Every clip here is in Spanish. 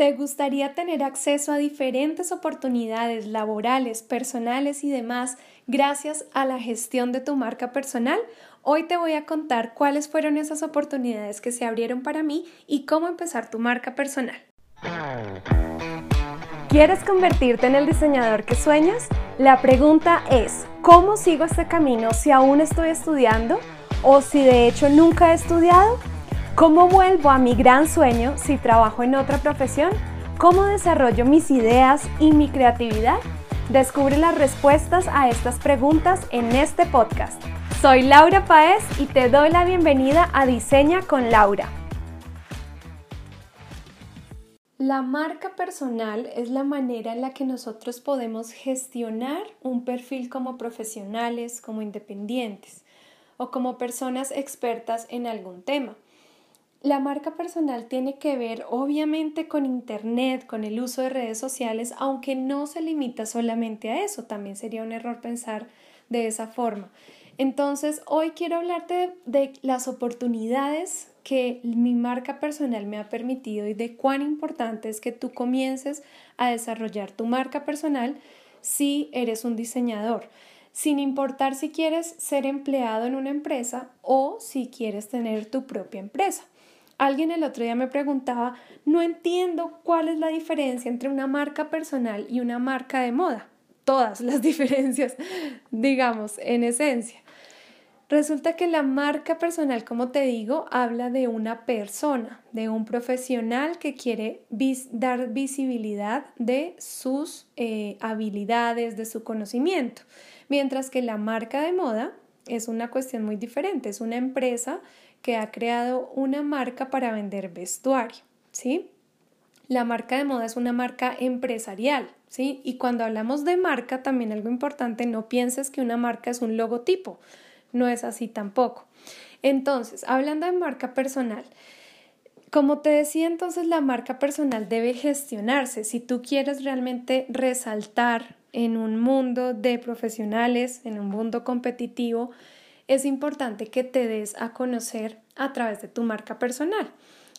¿Te gustaría tener acceso a diferentes oportunidades laborales, personales y demás gracias a la gestión de tu marca personal? Hoy te voy a contar cuáles fueron esas oportunidades que se abrieron para mí y cómo empezar tu marca personal. ¿Quieres convertirte en el diseñador que sueñas? La pregunta es, ¿cómo sigo este camino si aún estoy estudiando o si de hecho nunca he estudiado? ¿Cómo vuelvo a mi gran sueño si trabajo en otra profesión? ¿Cómo desarrollo mis ideas y mi creatividad? Descubre las respuestas a estas preguntas en este podcast. Soy Laura Paez y te doy la bienvenida a Diseña con Laura. La marca personal es la manera en la que nosotros podemos gestionar un perfil como profesionales, como independientes o como personas expertas en algún tema. La marca personal tiene que ver obviamente con Internet, con el uso de redes sociales, aunque no se limita solamente a eso, también sería un error pensar de esa forma. Entonces, hoy quiero hablarte de, las oportunidades que mi marca personal me ha permitido y de cuán importante es que tú comiences a desarrollar tu marca personal si eres un diseñador, sin importar si quieres ser empleado en una empresa o si quieres tener tu propia empresa. Alguien el otro día me preguntaba, no entiendo cuál es la diferencia entre una marca personal y una marca de moda. Todas las diferencias, digamos, en esencia. Resulta que la marca personal, como te digo, habla de una persona, de un profesional que quiere dar visibilidad de sus eh, habilidades, de su conocimiento. Mientras que la marca de moda es una cuestión muy diferente, es una empresa que ha creado una marca para vender vestuario, ¿sí? La marca de moda es una marca empresarial, ¿sí? Y cuando hablamos de marca, también algo importante, no pienses que una marca es un logotipo, no es así tampoco. Entonces, hablando de marca personal, como te decía, entonces la marca personal debe gestionarse. Si tú quieres realmente resaltar en un mundo de profesionales, en un mundo competitivo, es importante que te des a conocer a través de tu marca personal.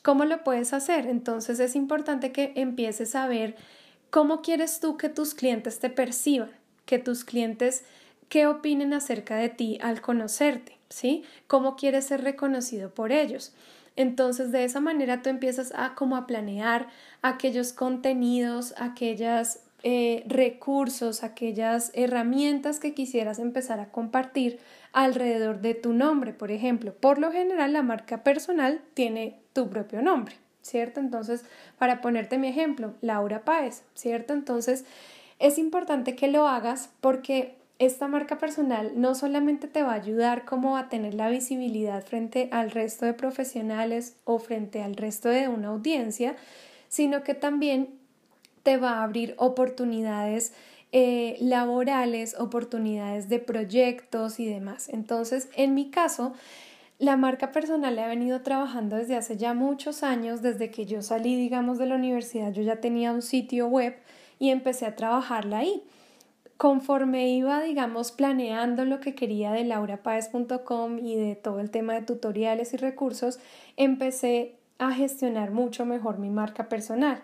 ¿Cómo lo puedes hacer? Entonces es importante que empieces a ver cómo quieres tú que tus clientes te perciban, que tus clientes qué opinen acerca de ti al conocerte, ¿sí? ¿Cómo quieres ser reconocido por ellos? Entonces, de esa manera tú empiezas a como a planear aquellos contenidos, aquellas eh, recursos, aquellas herramientas que quisieras empezar a compartir alrededor de tu nombre, por ejemplo. Por lo general, la marca personal tiene tu propio nombre, ¿cierto? Entonces, para ponerte mi ejemplo, Laura Páez, ¿cierto? Entonces, es importante que lo hagas porque esta marca personal no solamente te va a ayudar como a tener la visibilidad frente al resto de profesionales o frente al resto de una audiencia, sino que también te va a abrir oportunidades eh, laborales, oportunidades de proyectos y demás. Entonces, en mi caso, la marca personal la he venido trabajando desde hace ya muchos años, desde que yo salí, digamos, de la universidad, yo ya tenía un sitio web y empecé a trabajarla ahí. Conforme iba, digamos, planeando lo que quería de laurapaez.com y de todo el tema de tutoriales y recursos, empecé a gestionar mucho mejor mi marca personal.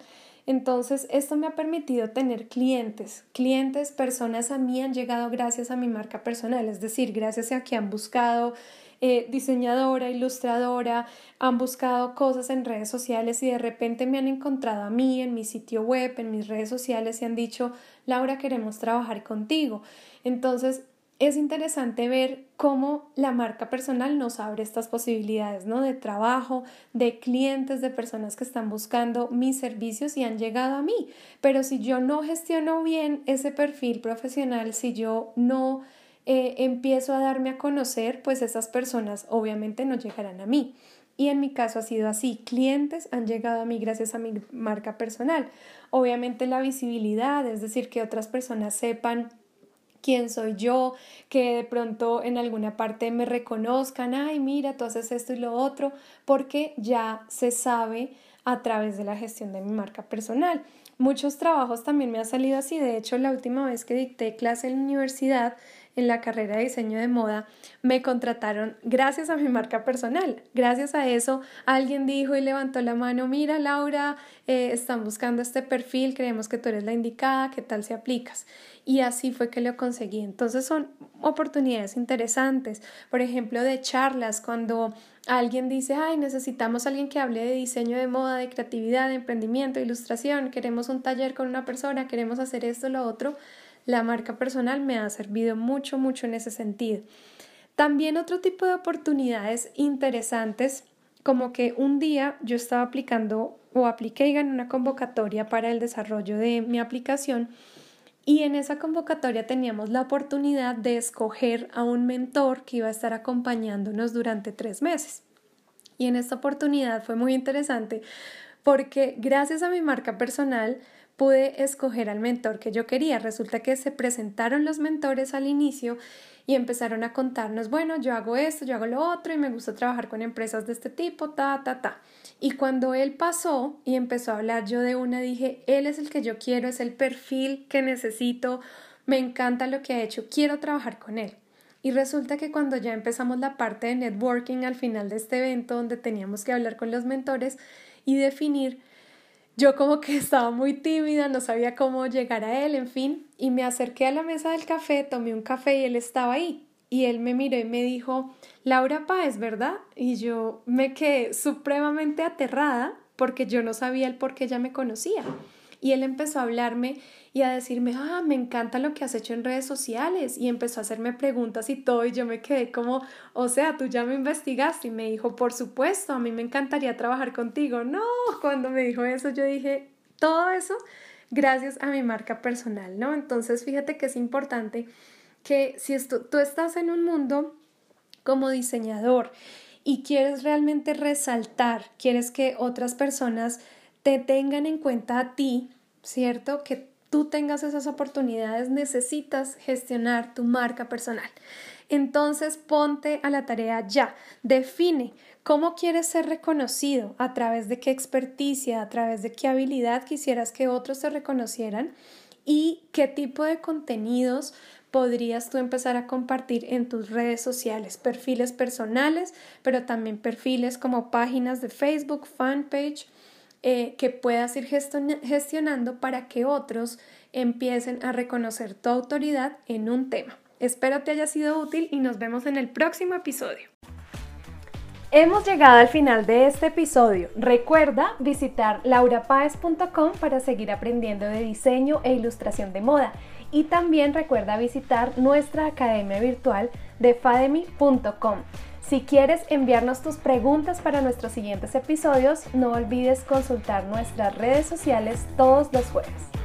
Entonces, esto me ha permitido tener clientes, clientes, personas a mí han llegado gracias a mi marca personal, es decir, gracias a que han buscado eh, diseñadora, ilustradora, han buscado cosas en redes sociales y de repente me han encontrado a mí en mi sitio web, en mis redes sociales y han dicho, Laura, queremos trabajar contigo. Entonces, es interesante ver cómo la marca personal nos abre estas posibilidades, ¿no? De trabajo, de clientes, de personas que están buscando mis servicios y han llegado a mí. Pero si yo no gestiono bien ese perfil profesional, si yo no eh, empiezo a darme a conocer, pues esas personas obviamente no llegarán a mí. Y en mi caso ha sido así, clientes han llegado a mí gracias a mi marca personal. Obviamente la visibilidad, es decir, que otras personas sepan quién soy yo, que de pronto en alguna parte me reconozcan, ay, mira, tú haces esto y lo otro, porque ya se sabe a través de la gestión de mi marca personal. Muchos trabajos también me han salido así, de hecho la última vez que dicté clase en la universidad, en la carrera de diseño de moda, me contrataron gracias a mi marca personal. Gracias a eso, alguien dijo y levantó la mano, mira Laura, eh, están buscando este perfil, creemos que tú eres la indicada, ¿qué tal si aplicas? Y así fue que lo conseguí. Entonces son oportunidades interesantes, por ejemplo, de charlas, cuando alguien dice, ay, necesitamos alguien que hable de diseño de moda, de creatividad, de emprendimiento, de ilustración, queremos un taller con una persona, queremos hacer esto, lo otro la marca personal me ha servido mucho, mucho en ese sentido. También otro tipo de oportunidades interesantes, como que un día yo estaba aplicando o apliqué gané una convocatoria para el desarrollo de mi aplicación y en esa convocatoria teníamos la oportunidad de escoger a un mentor que iba a estar acompañándonos durante tres meses. Y en esta oportunidad fue muy interesante porque gracias a mi marca personal pude escoger al mentor que yo quería. Resulta que se presentaron los mentores al inicio y empezaron a contarnos, bueno, yo hago esto, yo hago lo otro y me gusta trabajar con empresas de este tipo, ta, ta, ta. Y cuando él pasó y empezó a hablar yo de una, dije, él es el que yo quiero, es el perfil que necesito, me encanta lo que ha hecho, quiero trabajar con él. Y resulta que cuando ya empezamos la parte de networking al final de este evento, donde teníamos que hablar con los mentores y definir yo como que estaba muy tímida, no sabía cómo llegar a él, en fin, y me acerqué a la mesa del café, tomé un café y él estaba ahí. Y él me miró y me dijo, Laura Páez, ¿verdad? Y yo me quedé supremamente aterrada porque yo no sabía el por qué ella me conocía. Y él empezó a hablarme y a decirme, ah, me encanta lo que has hecho en redes sociales. Y empezó a hacerme preguntas y todo. Y yo me quedé como, o sea, tú ya me investigaste. Y me dijo, por supuesto, a mí me encantaría trabajar contigo. No, cuando me dijo eso, yo dije, todo eso gracias a mi marca personal, ¿no? Entonces, fíjate que es importante que si tú estás en un mundo como diseñador y quieres realmente resaltar, quieres que otras personas te tengan en cuenta a ti, ¿cierto? Que tú tengas esas oportunidades, necesitas gestionar tu marca personal. Entonces ponte a la tarea ya, define cómo quieres ser reconocido, a través de qué experticia, a través de qué habilidad quisieras que otros te reconocieran y qué tipo de contenidos podrías tú empezar a compartir en tus redes sociales, perfiles personales, pero también perfiles como páginas de Facebook, fanpage, eh, que puedas ir gestionando para que otros empiecen a reconocer tu autoridad en un tema. Espero te haya sido útil y nos vemos en el próximo episodio. Hemos llegado al final de este episodio. Recuerda visitar laurapaez.com para seguir aprendiendo de diseño e ilustración de moda. Y también recuerda visitar nuestra academia virtual de fademi.com. Si quieres enviarnos tus preguntas para nuestros siguientes episodios, no olvides consultar nuestras redes sociales todos los jueves.